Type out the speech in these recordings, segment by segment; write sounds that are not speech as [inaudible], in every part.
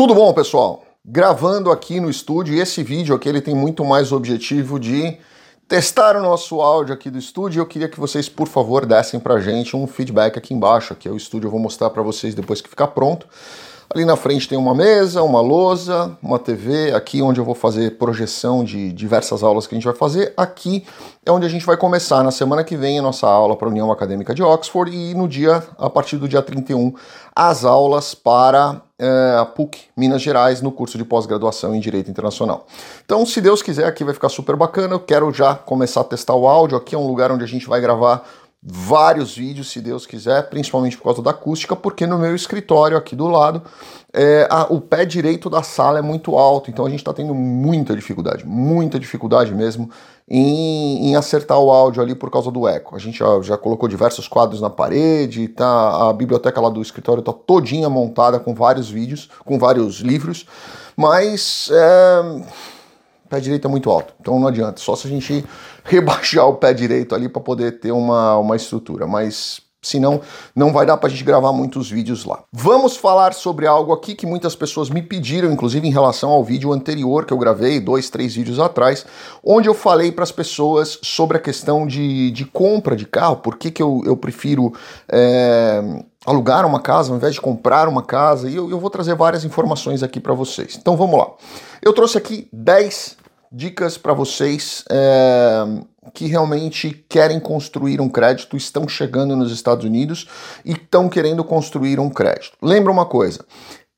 Tudo bom, pessoal? Gravando aqui no estúdio, e esse vídeo aqui ele tem muito mais objetivo de testar o nosso áudio aqui do estúdio. Eu queria que vocês, por favor, dessem pra gente um feedback aqui embaixo, aqui é o estúdio, eu vou mostrar para vocês depois que ficar pronto. Ali na frente tem uma mesa, uma lousa, uma TV, aqui onde eu vou fazer projeção de diversas aulas que a gente vai fazer. Aqui é onde a gente vai começar na semana que vem a nossa aula para a União Acadêmica de Oxford e no dia, a partir do dia 31, as aulas para a PUC Minas Gerais no curso de pós-graduação em Direito Internacional. Então, se Deus quiser, aqui vai ficar super bacana. Eu quero já começar a testar o áudio. Aqui é um lugar onde a gente vai gravar vários vídeos, se Deus quiser, principalmente por causa da acústica, porque no meu escritório aqui do lado, é, a, o pé direito da sala é muito alto, então a gente está tendo muita dificuldade, muita dificuldade mesmo em, em, acertar o áudio ali por causa do eco. A gente já, já, colocou diversos quadros na parede, tá, a biblioteca lá do escritório está todinha montada com vários vídeos, com vários livros, mas é, pé direito é muito alto, então não adianta, só se a gente [laughs] rebaixar o pé direito ali para poder ter uma, uma estrutura, mas senão não vai dar para a gente gravar muitos vídeos lá. Vamos falar sobre algo aqui que muitas pessoas me pediram, inclusive em relação ao vídeo anterior que eu gravei, dois, três vídeos atrás, onde eu falei para as pessoas sobre a questão de, de compra de carro, por que, que eu, eu prefiro é, alugar uma casa ao invés de comprar uma casa, e eu, eu vou trazer várias informações aqui para vocês. Então vamos lá. Eu trouxe aqui 10 dicas para vocês é, que realmente querem construir um crédito, estão chegando nos Estados Unidos e estão querendo construir um crédito. Lembra uma coisa: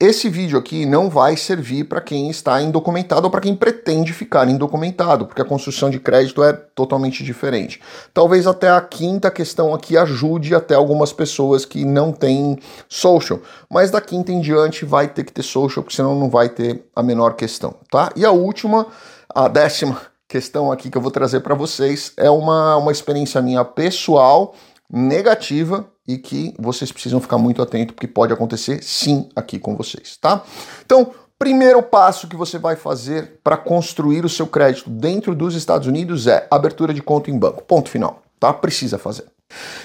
esse vídeo aqui não vai servir para quem está indocumentado ou para quem pretende ficar indocumentado, porque a construção de crédito é totalmente diferente. Talvez até a quinta questão aqui ajude até algumas pessoas que não têm social, mas da quinta em diante vai ter que ter social, porque senão não vai ter a menor questão, tá? E a última a décima questão aqui que eu vou trazer para vocês é uma, uma experiência minha pessoal negativa e que vocês precisam ficar muito atento porque pode acontecer sim aqui com vocês, tá? Então, primeiro passo que você vai fazer para construir o seu crédito dentro dos Estados Unidos é abertura de conta em banco. Ponto final, tá? Precisa fazer.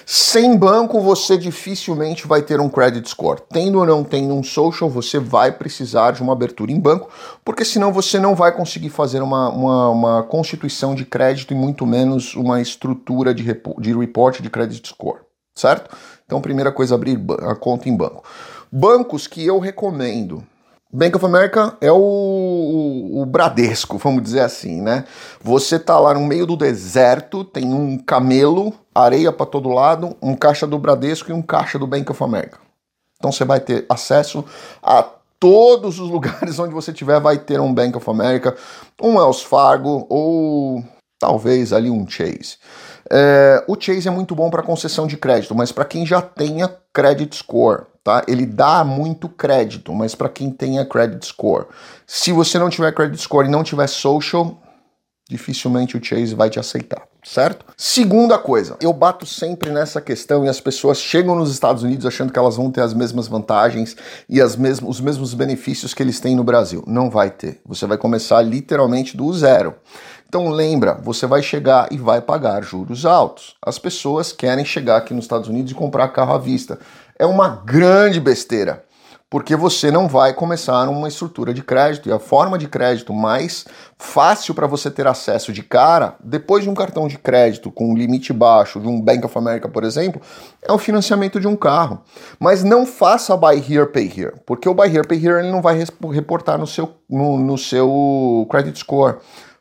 Sem banco, você dificilmente vai ter um credit score. Tendo ou não tendo um social, você vai precisar de uma abertura em banco, porque senão você não vai conseguir fazer uma, uma, uma constituição de crédito e muito menos uma estrutura de, de report de credit score, certo? Então, primeira coisa, abrir a conta em banco. Bancos que eu recomendo Bank of America é o, o, o, Bradesco, vamos dizer assim, né? Você tá lá no meio do deserto, tem um camelo, areia para todo lado, um caixa do Bradesco e um caixa do Bank of America. Então você vai ter acesso a todos os [laughs] lugares onde você tiver, vai ter um Bank of America, um Wells Fargo ou talvez ali um Chase. É, o Chase é muito bom para concessão de crédito, mas para quem já tenha credit score, tá? Ele dá muito crédito, mas para quem tenha credit score. Se você não tiver credit score e não tiver social, dificilmente o Chase vai te aceitar, certo? Segunda coisa, eu bato sempre nessa questão e as pessoas chegam nos Estados Unidos achando que elas vão ter as mesmas vantagens e as mesmos, os mesmos benefícios que eles têm no Brasil. Não vai ter. Você vai começar literalmente do zero. Então lembra, você vai chegar e vai pagar juros altos. As pessoas querem chegar aqui nos Estados Unidos e comprar carro à vista é uma grande besteira, porque você não vai começar uma estrutura de crédito e a forma de crédito mais fácil para você ter acesso de cara, depois de um cartão de crédito com limite baixo, de um Bank of America, por exemplo, é o financiamento de um carro. Mas não faça buy here, pay here, porque o buy here, pay here ele não vai reportar no seu, no, no seu credit score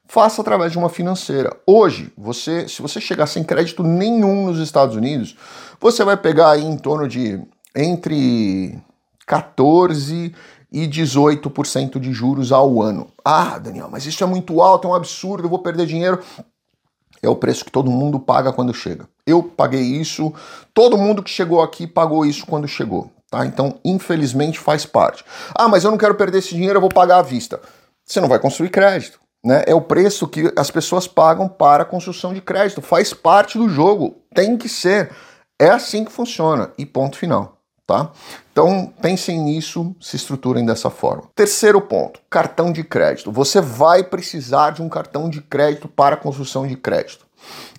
faça através de uma financeira. Hoje, você, se você chegar sem crédito nenhum nos Estados Unidos, você vai pegar aí em torno de entre 14 e 18% de juros ao ano. Ah, Daniel, mas isso é muito alto, é um absurdo, eu vou perder dinheiro. É o preço que todo mundo paga quando chega. Eu paguei isso, todo mundo que chegou aqui pagou isso quando chegou, tá? Então, infelizmente faz parte. Ah, mas eu não quero perder esse dinheiro, eu vou pagar à vista. Você não vai construir crédito. Né? É o preço que as pessoas pagam para a construção de crédito. Faz parte do jogo. Tem que ser. É assim que funciona. E ponto final. Tá? Então pensem nisso, se estruturem dessa forma. Terceiro ponto: cartão de crédito. Você vai precisar de um cartão de crédito para construção de crédito.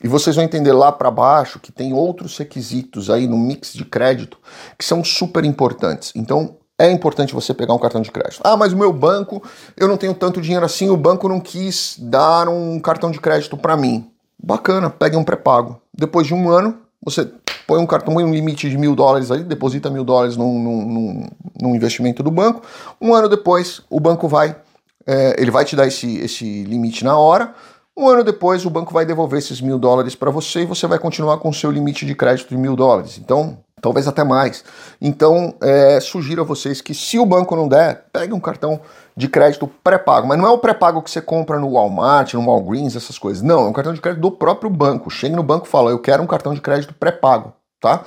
E vocês vão entender lá para baixo que tem outros requisitos aí no mix de crédito que são super importantes. Então, é importante você pegar um cartão de crédito. Ah, mas o meu banco, eu não tenho tanto dinheiro assim, o banco não quis dar um cartão de crédito para mim. Bacana, pegue um pré-pago. Depois de um ano, você põe um cartão, põe um limite de mil dólares ali, deposita mil dólares num, num, num, investimento do banco. Um ano depois, o banco vai, é, ele vai te dar esse, esse limite na hora. Um ano depois, o banco vai devolver esses mil dólares para você e você vai continuar com o seu limite de crédito de mil dólares. Então, talvez até mais. Então, é, sugiro a vocês que se o banco não der, pegue um cartão de crédito pré-pago. Mas não é o pré-pago que você compra no Walmart, no Walgreens, essas coisas. Não, é um cartão de crédito do próprio banco. Chega no banco e fala, eu quero um cartão de crédito pré-pago, tá?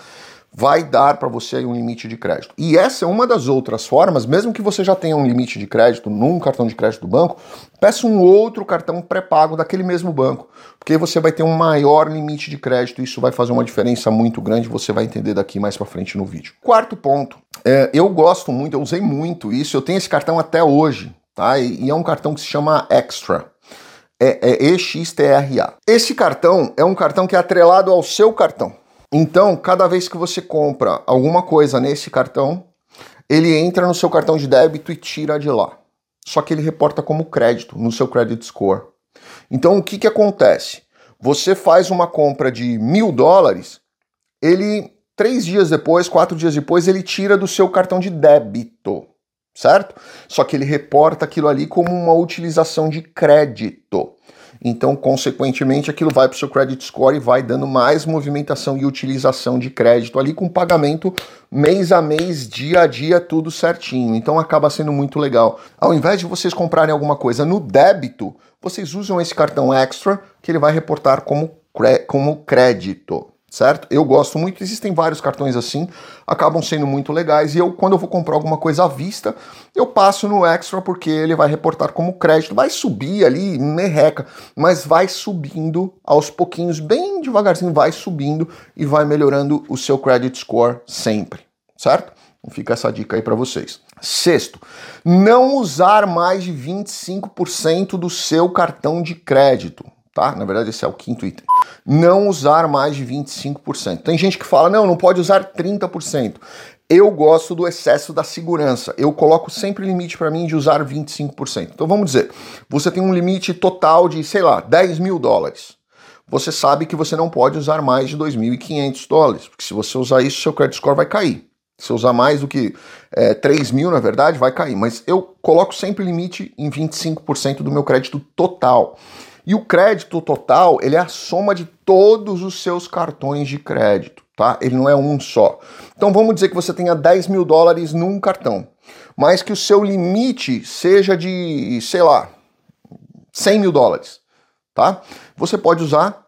vai dar para você um limite de crédito. E essa é uma das outras formas, mesmo que você já tenha um limite de crédito num cartão de crédito do banco, peça um outro cartão pré-pago daquele mesmo banco, porque você vai ter um maior limite de crédito isso vai fazer uma diferença muito grande, você vai entender daqui mais para frente no vídeo. Quarto ponto, é, eu gosto muito, eu usei muito isso, eu tenho esse cartão até hoje, tá? E, e é um cartão que se chama Extra. É, é EXTRA. Esse cartão é um cartão que é atrelado ao seu cartão. Então, cada vez que você compra alguma coisa nesse cartão, ele entra no seu cartão de débito e tira de lá. Só que ele reporta como crédito no seu credit score. Então, o que, que acontece? Você faz uma compra de mil dólares, ele, três dias depois, quatro dias depois, ele tira do seu cartão de débito, certo? Só que ele reporta aquilo ali como uma utilização de crédito. Então, consequentemente, aquilo vai para o seu credit score e vai dando mais movimentação e utilização de crédito ali com pagamento mês a mês, dia a dia, tudo certinho. Então acaba sendo muito legal. Ao invés de vocês comprarem alguma coisa no débito, vocês usam esse cartão extra que ele vai reportar como, como crédito certo? Eu gosto muito, existem vários cartões assim, acabam sendo muito legais, e eu, quando eu vou comprar alguma coisa à vista, eu passo no Extra, porque ele vai reportar como crédito, vai subir ali, merreca, mas vai subindo aos pouquinhos, bem devagarzinho, vai subindo e vai melhorando o seu credit score sempre, certo? Então fica essa dica aí para vocês. Sexto, não usar mais de 25% do seu cartão de crédito tá? Na verdade, esse é o quinto item. Não usar mais de 25%. Tem gente que fala, não, não pode usar 30%. Eu gosto do excesso da segurança. Eu coloco sempre limite para mim de usar 25%. Então vamos dizer, você tem um limite total de, sei lá, 10 mil dólares. Você sabe que você não pode usar mais de 2.500 dólares, porque se você usar isso, seu credit score vai cair. Se usar mais do que é, 3 mil, na verdade, vai cair. Mas eu coloco sempre limite em 25% do meu crédito total. E o crédito total, ele é a soma de todos os seus cartões de crédito, tá? Ele não é um só. Então vamos dizer que você tenha 10 mil dólares num cartão, mas que o seu limite seja de, sei lá, 100 mil dólares, tá? Você pode usar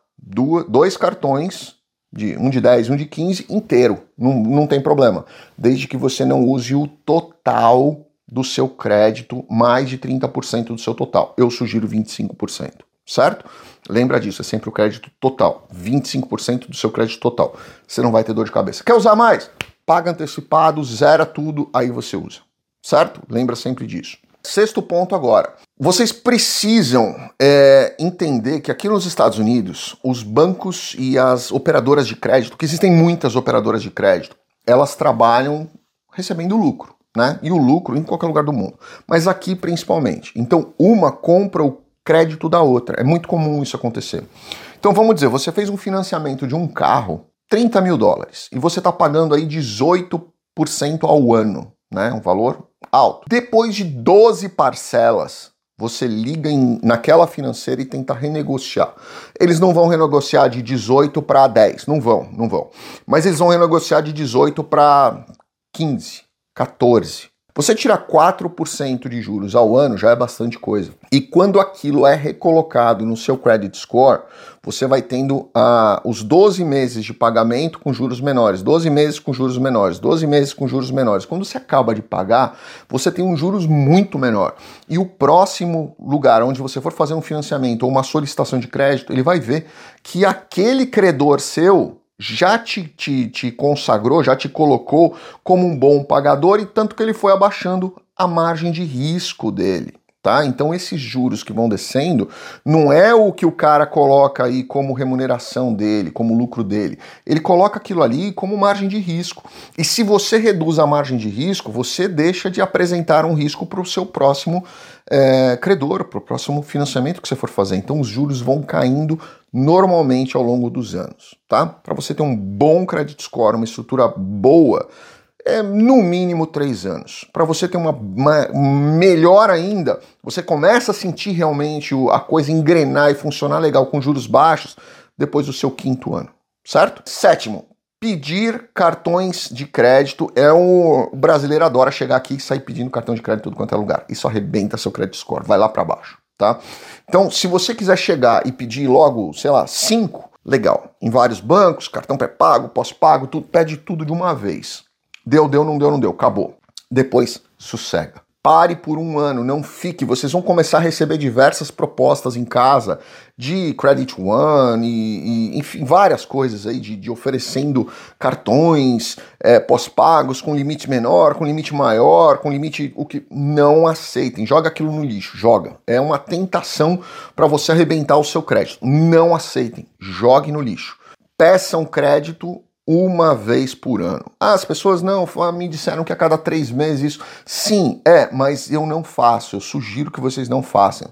dois cartões, de, um de 10 e um de 15, inteiro, não, não tem problema, desde que você não use o total do seu crédito, mais de 30% do seu total. Eu sugiro 25% certo? Lembra disso, é sempre o crédito total, 25% do seu crédito total. Você não vai ter dor de cabeça. Quer usar mais? Paga antecipado, zera tudo, aí você usa, certo? Lembra sempre disso. Sexto ponto agora. Vocês precisam é, entender que aqui nos Estados Unidos, os bancos e as operadoras de crédito, que existem muitas operadoras de crédito, elas trabalham recebendo lucro, né? E o lucro em qualquer lugar do mundo, mas aqui principalmente. Então, uma compra o crédito da outra. É muito comum isso acontecer. Então vamos dizer, você fez um financiamento de um carro, 30 mil dólares, e você está pagando aí 18% ao ano, né? Um valor alto. Depois de 12 parcelas, você liga em, naquela financeira e tenta renegociar. Eles não vão renegociar de 18 para 10, não vão, não vão. Mas eles vão renegociar de 18 para 15, 14. Você tirar 4% de juros ao ano já é bastante coisa. E quando aquilo é recolocado no seu credit score, você vai tendo uh, os 12 meses de pagamento com juros menores, 12 meses com juros menores, 12 meses com juros menores. Quando você acaba de pagar, você tem um juros muito menor. E o próximo lugar onde você for fazer um financiamento ou uma solicitação de crédito, ele vai ver que aquele credor seu já te, te, te consagrou, já te colocou como um bom pagador e tanto que ele foi abaixando a margem de risco dele, Tá? Então esses juros que vão descendo não é o que o cara coloca aí como remuneração dele, como lucro dele. Ele coloca aquilo ali como margem de risco. E se você reduz a margem de risco, você deixa de apresentar um risco para o seu próximo é, credor, para o próximo financiamento que você for fazer. Então os juros vão caindo normalmente ao longo dos anos, tá? Para você ter um bom credit score, uma estrutura boa, é no mínimo três anos. Para você ter uma, uma, melhor ainda, você começa a sentir realmente a coisa engrenar e funcionar legal com juros baixos depois do seu quinto ano, certo? Sétimo, pedir cartões de crédito. É o, brasileiro adora chegar aqui e sair pedindo cartão de crédito tudo quanto é lugar. Isso arrebenta seu credit score, vai lá para baixo, tá? Então, se você quiser chegar e pedir logo, sei lá, cinco, legal. Em vários bancos, cartão pré-pago, pós-pago, tudo, pede tudo de uma vez. Deu, deu, não deu, não deu. Acabou. Depois, sossega. Pare por um ano, não fique. Vocês vão começar a receber diversas propostas em casa de Credit One e, e enfim, várias coisas aí de, de oferecendo cartões é, pós-pagos com limite menor, com limite maior, com limite o que não aceitem. Joga aquilo no lixo, joga. É uma tentação para você arrebentar o seu crédito. Não aceitem, jogue no lixo. Peçam crédito uma vez por ano. Ah, as pessoas não me disseram que a cada três meses isso. Sim, é, mas eu não faço. Eu sugiro que vocês não façam.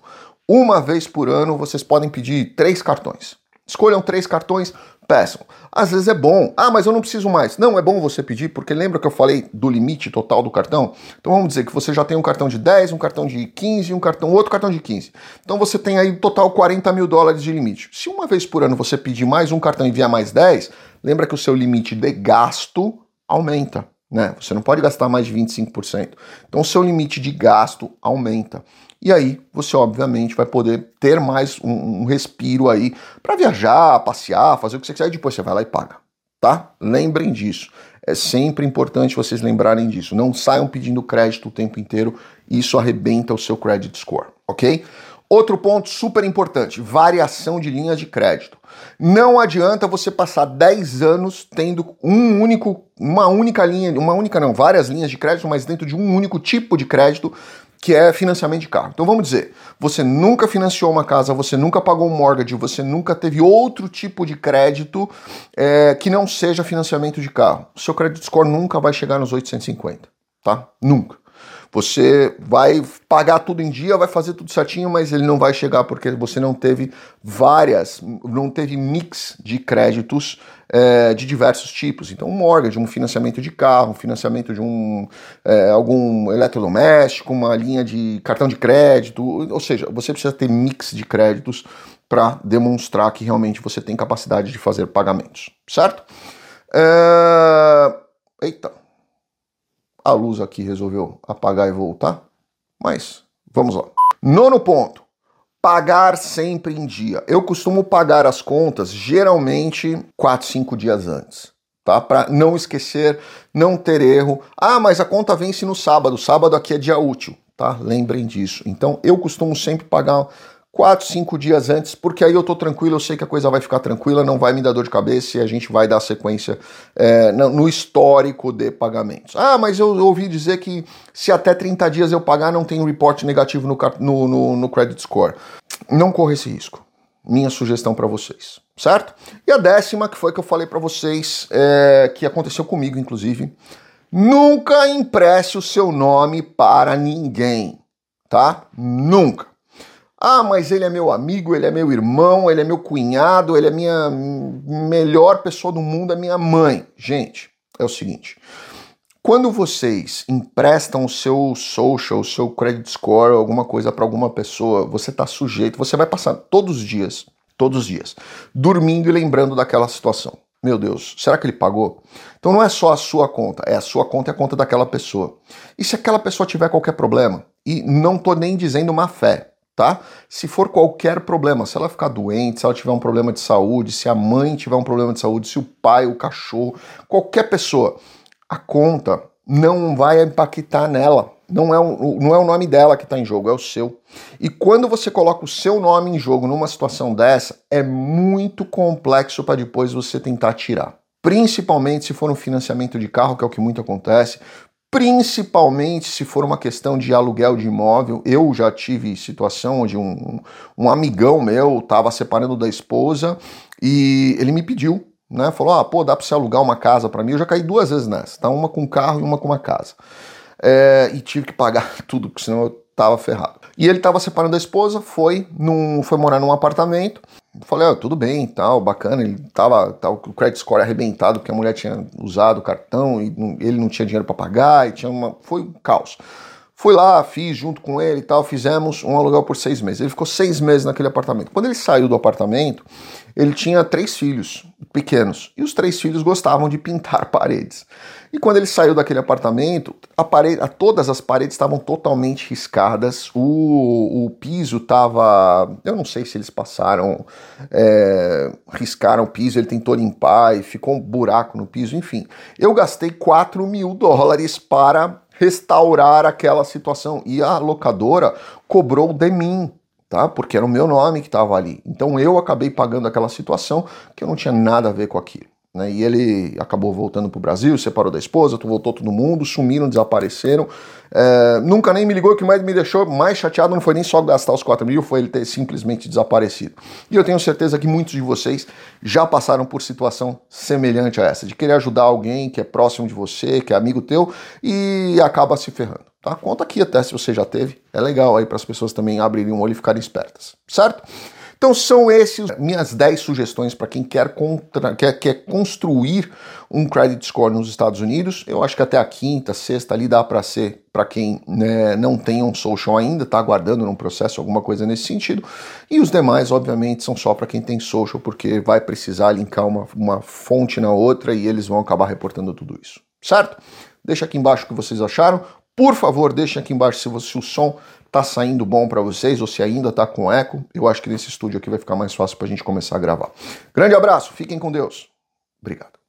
Uma vez por ano vocês podem pedir três cartões. Escolham três cartões, peçam. Às vezes é bom. Ah, mas eu não preciso mais. Não, é bom você pedir, porque lembra que eu falei do limite total do cartão? Então vamos dizer que você já tem um cartão de 10, um cartão de 15 um cartão, outro cartão de 15. Então você tem aí total 40 mil dólares de limite. Se uma vez por ano você pedir mais um cartão e enviar mais 10, lembra que o seu limite de gasto aumenta. Né? Você não pode gastar mais de 25%. Então o seu limite de gasto aumenta. E aí você obviamente vai poder ter mais um, um respiro aí para viajar, passear, fazer o que você quiser e depois você vai lá e paga, tá? Lembrem disso. É sempre importante vocês lembrarem disso. Não saiam pedindo crédito o tempo inteiro, isso arrebenta o seu credit score, ok? Outro ponto super importante: variação de linhas de crédito. Não adianta você passar 10 anos tendo um único, uma única linha, uma única não, várias linhas de crédito, mas dentro de um único tipo de crédito, que é financiamento de carro. Então vamos dizer, você nunca financiou uma casa, você nunca pagou um mortgage, você nunca teve outro tipo de crédito é, que não seja financiamento de carro. Seu credit score nunca vai chegar nos 850, tá? Nunca. Você vai pagar tudo em dia, vai fazer tudo certinho, mas ele não vai chegar porque você não teve várias, não teve mix de créditos é, de diversos tipos. Então, um mortgage, um financiamento de carro, um financiamento de um é, algum eletrodoméstico, uma linha de cartão de crédito, ou seja, você precisa ter mix de créditos para demonstrar que realmente você tem capacidade de fazer pagamentos, certo? É... Eita, a luz aqui resolveu apagar e voltar, mas vamos lá. Nono ponto. Pagar sempre em dia. Eu costumo pagar as contas geralmente 4, 5 dias antes, tá? Para não esquecer, não ter erro. Ah, mas a conta vence no sábado. Sábado aqui é dia útil, tá? Lembrem disso. Então eu costumo sempre pagar quatro, cinco dias antes, porque aí eu tô tranquilo, eu sei que a coisa vai ficar tranquila, não vai me dar dor de cabeça e a gente vai dar sequência é, no histórico de pagamentos. Ah, mas eu ouvi dizer que se até 30 dias eu pagar, não tem um report negativo no, no, no, no credit score. Não corra esse risco. Minha sugestão para vocês, certo? E a décima, que foi que eu falei para vocês, é, que aconteceu comigo, inclusive. Nunca empreste o seu nome para ninguém, tá? Nunca. Ah, mas ele é meu amigo, ele é meu irmão, ele é meu cunhado, ele é minha melhor pessoa do mundo, é minha mãe. Gente, é o seguinte. Quando vocês emprestam o seu social, o seu credit score, alguma coisa para alguma pessoa, você está sujeito, você vai passar todos os dias, todos os dias, dormindo e lembrando daquela situação. Meu Deus, será que ele pagou? Então não é só a sua conta, é a sua conta e a conta daquela pessoa. E se aquela pessoa tiver qualquer problema? E não tô nem dizendo má fé, tá? Se for qualquer problema, se ela ficar doente, se ela tiver um problema de saúde, se a mãe tiver um problema de saúde, se o pai, o cachorro, qualquer pessoa, a conta não vai impactar nela. Não é, o, não é o nome dela que está em jogo, é o seu. E quando você coloca o seu nome em jogo numa situação dessa, é muito complexo para depois você tentar tirar. Principalmente se for um financiamento de carro, que é o que muito acontece, principalmente se for uma questão de aluguel de imóvel. Eu já tive situação onde um, um amigão meu estava separando da esposa e ele me pediu, né? Falou: ah, pô, dá para você alugar uma casa para mim? Eu já caí duas vezes nessa, tá? Uma com carro e uma com uma casa. É, e tive que pagar [laughs] tudo, porque senão eu tava ferrado. E ele tava separando da esposa, foi, num, foi morar num apartamento. Falei, ah, tudo bem, tal, bacana. Ele tava, tava com o credit score arrebentado, porque a mulher tinha usado o cartão e ele não tinha dinheiro para pagar, e tinha uma. Foi um caos. Fui lá, fiz junto com ele e tal, fizemos um aluguel por seis meses. Ele ficou seis meses naquele apartamento. Quando ele saiu do apartamento, ele tinha três filhos pequenos e os três filhos gostavam de pintar [laughs] paredes. E quando ele saiu daquele apartamento, a parede, a, todas as paredes estavam totalmente riscadas, o, o piso estava. Eu não sei se eles passaram, é, riscaram o piso, ele tentou limpar e ficou um buraco no piso, enfim. Eu gastei 4 mil dólares para restaurar aquela situação. E a locadora cobrou de mim, tá? Porque era o meu nome que estava ali. Então eu acabei pagando aquela situação que eu não tinha nada a ver com aquilo. Né? E ele acabou voltando para o Brasil, separou da esposa, voltou todo mundo, sumiram, desapareceram. É, nunca nem me ligou, o que mais me deixou mais chateado não foi nem só gastar os 4 mil, foi ele ter simplesmente desaparecido. E eu tenho certeza que muitos de vocês já passaram por situação semelhante a essa, de querer ajudar alguém que é próximo de você, que é amigo teu, e acaba se ferrando. Tá? Conta aqui até se você já teve. É legal aí para as pessoas também abrirem um olho e ficarem espertas, certo? Então são esses minhas 10 sugestões para quem quer, contra, quer, quer construir um credit score nos Estados Unidos. Eu acho que até a quinta, sexta ali dá para ser para quem né, não tem um social ainda, está aguardando num processo alguma coisa nesse sentido. E os demais, obviamente, são só para quem tem social, porque vai precisar linkar uma, uma fonte na outra e eles vão acabar reportando tudo isso. Certo? Deixa aqui embaixo o que vocês acharam. Por favor, deixem aqui embaixo se, você, se o som tá saindo bom para vocês ou se ainda tá com eco. Eu acho que nesse estúdio aqui vai ficar mais fácil para a gente começar a gravar. Grande abraço, fiquem com Deus. Obrigado.